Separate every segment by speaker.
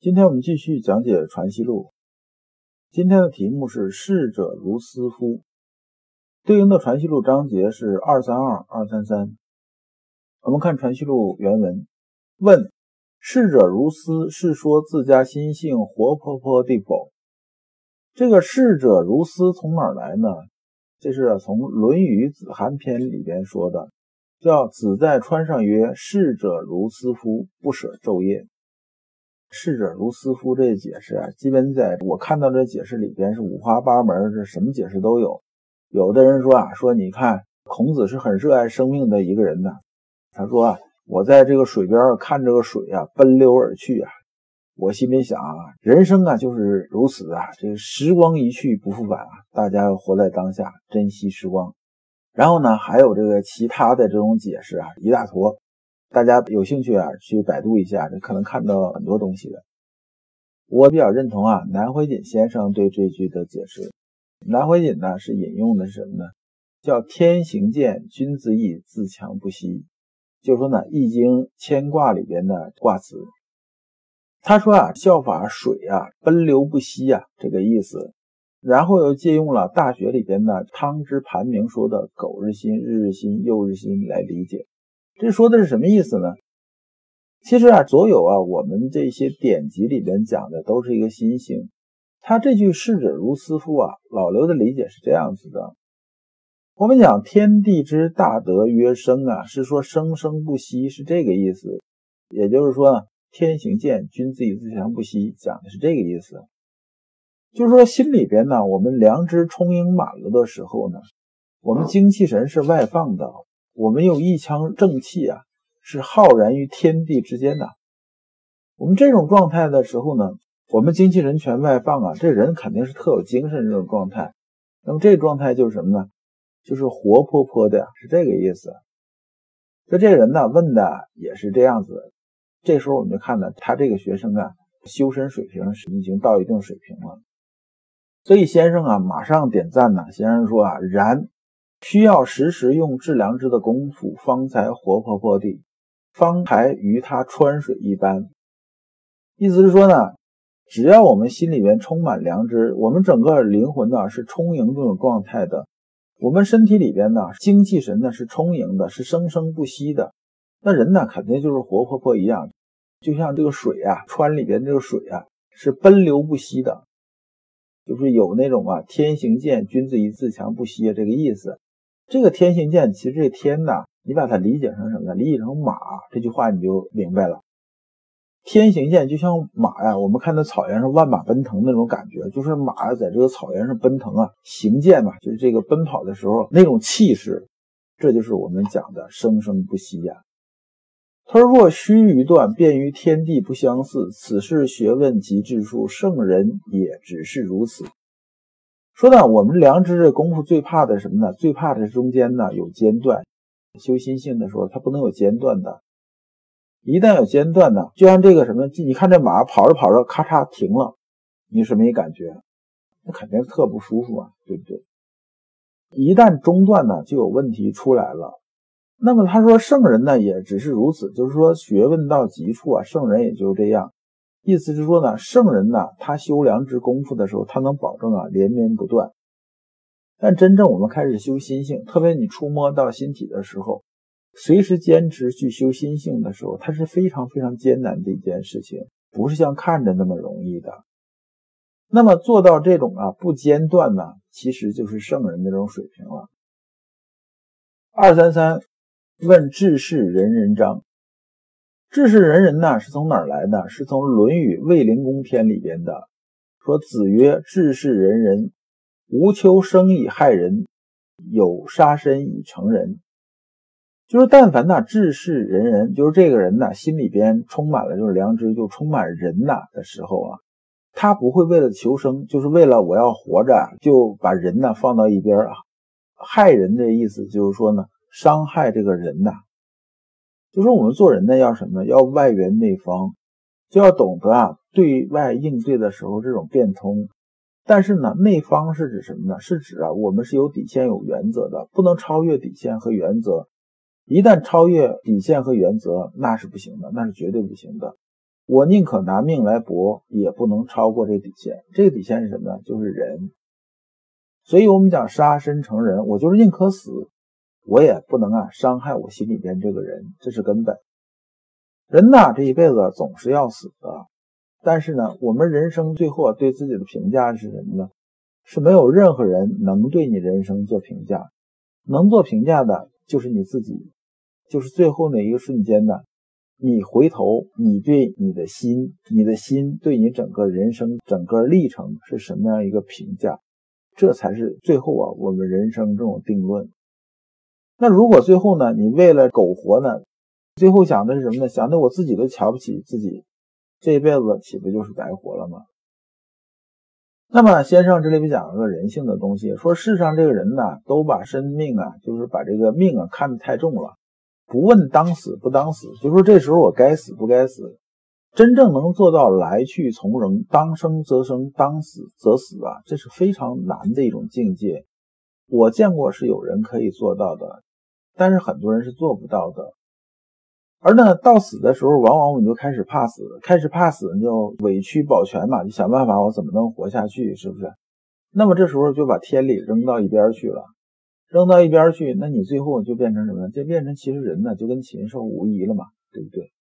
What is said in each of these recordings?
Speaker 1: 今天我们继续讲解《传习录》。今天的题目是“逝者如斯夫”，对应的《传习录》章节是二三二、二三三。我们看《传习录》原文：问“逝者如斯”是说自家心性活泼泼的否？这个“逝者如斯”从哪儿来呢？这是从《论语子罕篇》里边说的，叫“子在川上曰：‘逝者如斯夫，不舍昼夜。’”逝者如斯夫，这解释啊，基本在我看到这解释里边是五花八门，这什么解释都有。有的人说啊，说你看孔子是很热爱生命的一个人呢。他说啊，我在这个水边看这个水啊奔流而去啊，我心里想啊，人生啊就是如此啊，这个时光一去不复返啊，大家要活在当下，珍惜时光。然后呢，还有这个其他的这种解释啊，一大坨。大家有兴趣啊，去百度一下，这可能看到很多东西的。我比较认同啊，南怀瑾先生对这句的解释。南怀瑾呢是引用的是什么呢？叫“天行健，君子以，自强不息”。就说呢，《易经》牵卦里边的卦辞。他说啊，效法水啊，奔流不息啊，这个意思。然后又借用了《大学》里边的汤之盘铭说的“苟日新，日日新，又日新”来理解。这说的是什么意思呢？其实啊，所有啊，我们这些典籍里边讲的都是一个心性。他这句“逝者如斯夫”啊，老刘的理解是这样子的：我们讲天地之大德曰生啊，是说生生不息，是这个意思。也就是说，天行健，君子以自强不息，讲的是这个意思。就是说，心里边呢，我们良知充盈满了的时候呢，我们精气神是外放的。我们有一腔正气啊，是浩然于天地之间的。我们这种状态的时候呢，我们精气神全外放啊，这人肯定是特有精神这种状态。那么这状态就是什么呢？就是活泼泼的，是这个意思。那这人呢，问的也是这样子。这时候我们就看到他这个学生啊，修身水平是已经到一定水平了。所以先生啊，马上点赞呢。先生说啊，然。需要时时用致良知的功夫，方才活泼泼地，方才与他穿水一般。意思是说呢，只要我们心里面充满良知，我们整个灵魂呢是充盈这种状态的，我们身体里边呢精气神呢是充盈的，是生生不息的，那人呢肯定就是活泼泼一样，就像这个水啊，川里边这个水啊是奔流不息的，就是有那种啊天行健，君子以自强不息这个意思。这个天行健，其实这天呐，你把它理解成什么呢？理解成马，这句话你就明白了。天行健就像马呀，我们看到草原上万马奔腾那种感觉，就是马在这个草原上奔腾啊，行健嘛，就是这个奔跑的时候那种气势，这就是我们讲的生生不息呀。他说：“若须臾断，便于天地不相似。此事学问及智术，圣人也只是如此。”说呢，我们良知这功夫最怕的什么呢？最怕的是中间呢有间断。修心性的时候，它不能有间断的。一旦有间断呢，就像这个什么，你看这马跑着跑着，咔嚓停了，你是没感觉，那肯定特不舒服啊，对不对？一旦中断呢，就有问题出来了。那么他说圣人呢，也只是如此，就是说学问到极处啊，圣人也就这样。意思是说呢，圣人呢，他修良知功夫的时候，他能保证啊连绵不断。但真正我们开始修心性，特别你触摸到心体的时候，随时坚持去修心性的时候，它是非常非常艰难的一件事情，不是像看着那么容易的。那么做到这种啊不间断呢，其实就是圣人那种水平了。二三三问治世人人章。治世仁人呢，是从哪儿来的？是从《论语卫灵公篇》里边的。说子曰：“治世仁人，无求生以害人，有杀身以成仁。”就是但凡呐，治世仁人，就是这个人呐，心里边充满了就是良知，就充满仁呐的时候啊，他不会为了求生，就是为了我要活着，就把人呢放到一边啊。害人的意思就是说呢，伤害这个人呐。就说我们做人呢，要什么？要外圆内方，就要懂得啊，对外应对的时候这种变通。但是呢，内方是指什么呢？是指啊，我们是有底线、有原则的，不能超越底线和原则。一旦超越底线和原则，那是不行的，那是绝对不行的。我宁可拿命来搏，也不能超过这底线。这个底线是什么呢？就是人。所以，我们讲杀身成仁，我就是宁可死，我也不能啊伤害我心里边这个人，这是根本。人呐，这一辈子总是要死的。但是呢，我们人生最后对自己的评价是什么呢？是没有任何人能对你人生做评价，能做评价的就是你自己。就是最后那一个瞬间呢，你回头，你对你的心，你的心对你整个人生整个历程是什么样一个评价？这才是最后啊，我们人生这种定论。那如果最后呢，你为了苟活呢，最后想的是什么呢？想的我自己都瞧不起自己，这一辈子岂不就是白活了吗？那么先生这里边讲了个人性的东西，说世上这个人呢，都把生命啊，就是把这个命啊看得太重了。不问当死不当死，就说这时候我该死不该死。真正能做到来去从容，当生则生，当死则死啊，这是非常难的一种境界。我见过是有人可以做到的，但是很多人是做不到的。而呢，到死的时候，往往我们就开始怕死，开始怕死，你就委屈保全嘛，你想办法我怎么能活下去，是不是？那么这时候就把天理扔到一边去了。扔到一边去，那你最后就变成什么？就变成其实人呢，就跟禽兽无异了嘛，对不对？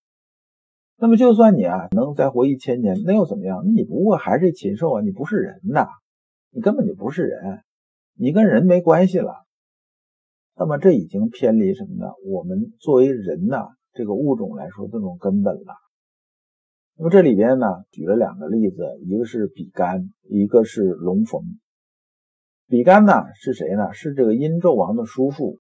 Speaker 1: 那么就算你啊能再活一千年，那又怎么样？你不过还是禽兽啊，你不是人呐，你根本就不是人，你跟人没关系了。那么这已经偏离什么呢？我们作为人呐这个物种来说，这种根本了。那么这里边呢举了两个例子，一个是比干，一个是龙逢。比干呢是谁呢？是这个殷纣王的叔父。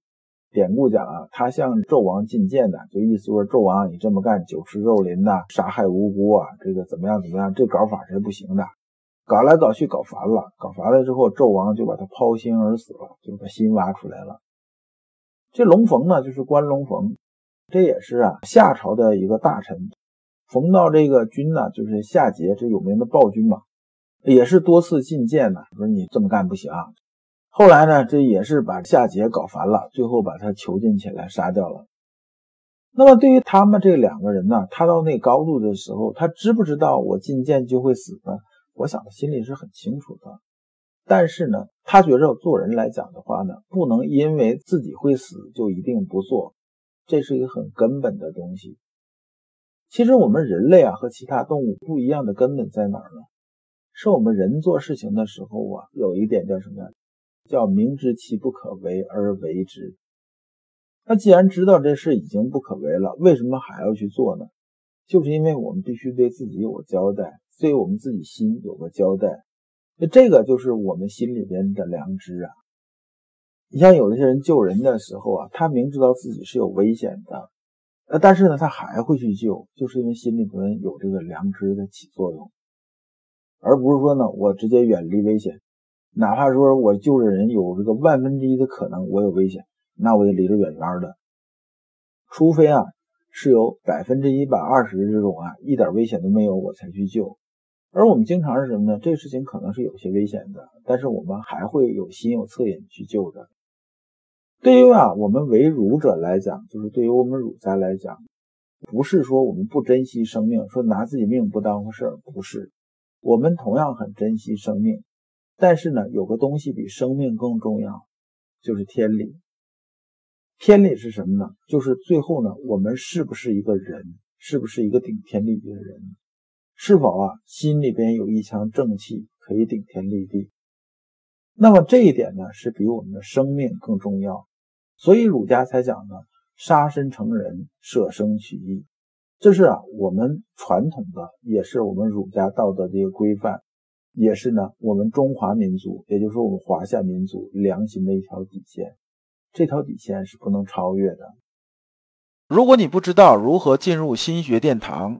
Speaker 1: 典故讲啊，他向纣王进谏的，就意思说纣王你这么干，酒池肉林呐，杀害无辜啊，这个怎么样怎么样？这搞法是不行的。搞来搞去搞烦了，搞烦了之后，纣王就把他抛心而死了，就把心挖出来了。这龙逢呢，就是关龙逢，这也是啊夏朝的一个大臣。逢到这个君呢，就是夏桀，这有名的暴君嘛。也是多次进谏呢，说你这么干不行。啊后来呢，这也是把夏桀搞烦了，最后把他囚禁起来杀掉了。那么对于他们这两个人呢，他到那高度的时候，他知不知道我进谏就会死呢？我想他心里是很清楚的。但是呢，他觉着做人来讲的话呢，不能因为自己会死就一定不做，这是一个很根本的东西。其实我们人类啊和其他动物不一样的根本在哪儿呢？是我们人做事情的时候啊，有一点叫什么呀？叫明知其不可为而为之。那既然知道这事已经不可为了，为什么还要去做呢？就是因为我们必须对自己有个交代，对我们自己心有个交代。那这个就是我们心里边的良知啊。你像有一些人救人的时候啊，他明知道自己是有危险的，呃，但是呢，他还会去救，就是因为心里边有这个良知的起作用。而不是说呢，我直接远离危险，哪怕说我救的人有这个万分之一的可能我有危险，那我也离得远远的。除非啊是有百分之一百二十这种啊一点危险都没有，我才去救。而我们经常是什么呢？这个事情可能是有些危险的，但是我们还会有心有恻隐去救的。对于啊我们为儒者来讲，就是对于我们儒家来讲，不是说我们不珍惜生命，说拿自己命不当回事儿，不是。我们同样很珍惜生命，但是呢，有个东西比生命更重要，就是天理。天理是什么呢？就是最后呢，我们是不是一个人，是不是一个顶天立地的人？是否啊，心里边有一腔正气可以顶天立地？那么这一点呢，是比我们的生命更重要。所以儒家才讲呢，杀身成仁，舍生取义。这是啊，我们传统的，也是我们儒家道德的一个规范，也是呢，我们中华民族，也就是我们华夏民族良心的一条底线。这条底线是不能超越的。如果你不知道如何进入心学殿堂，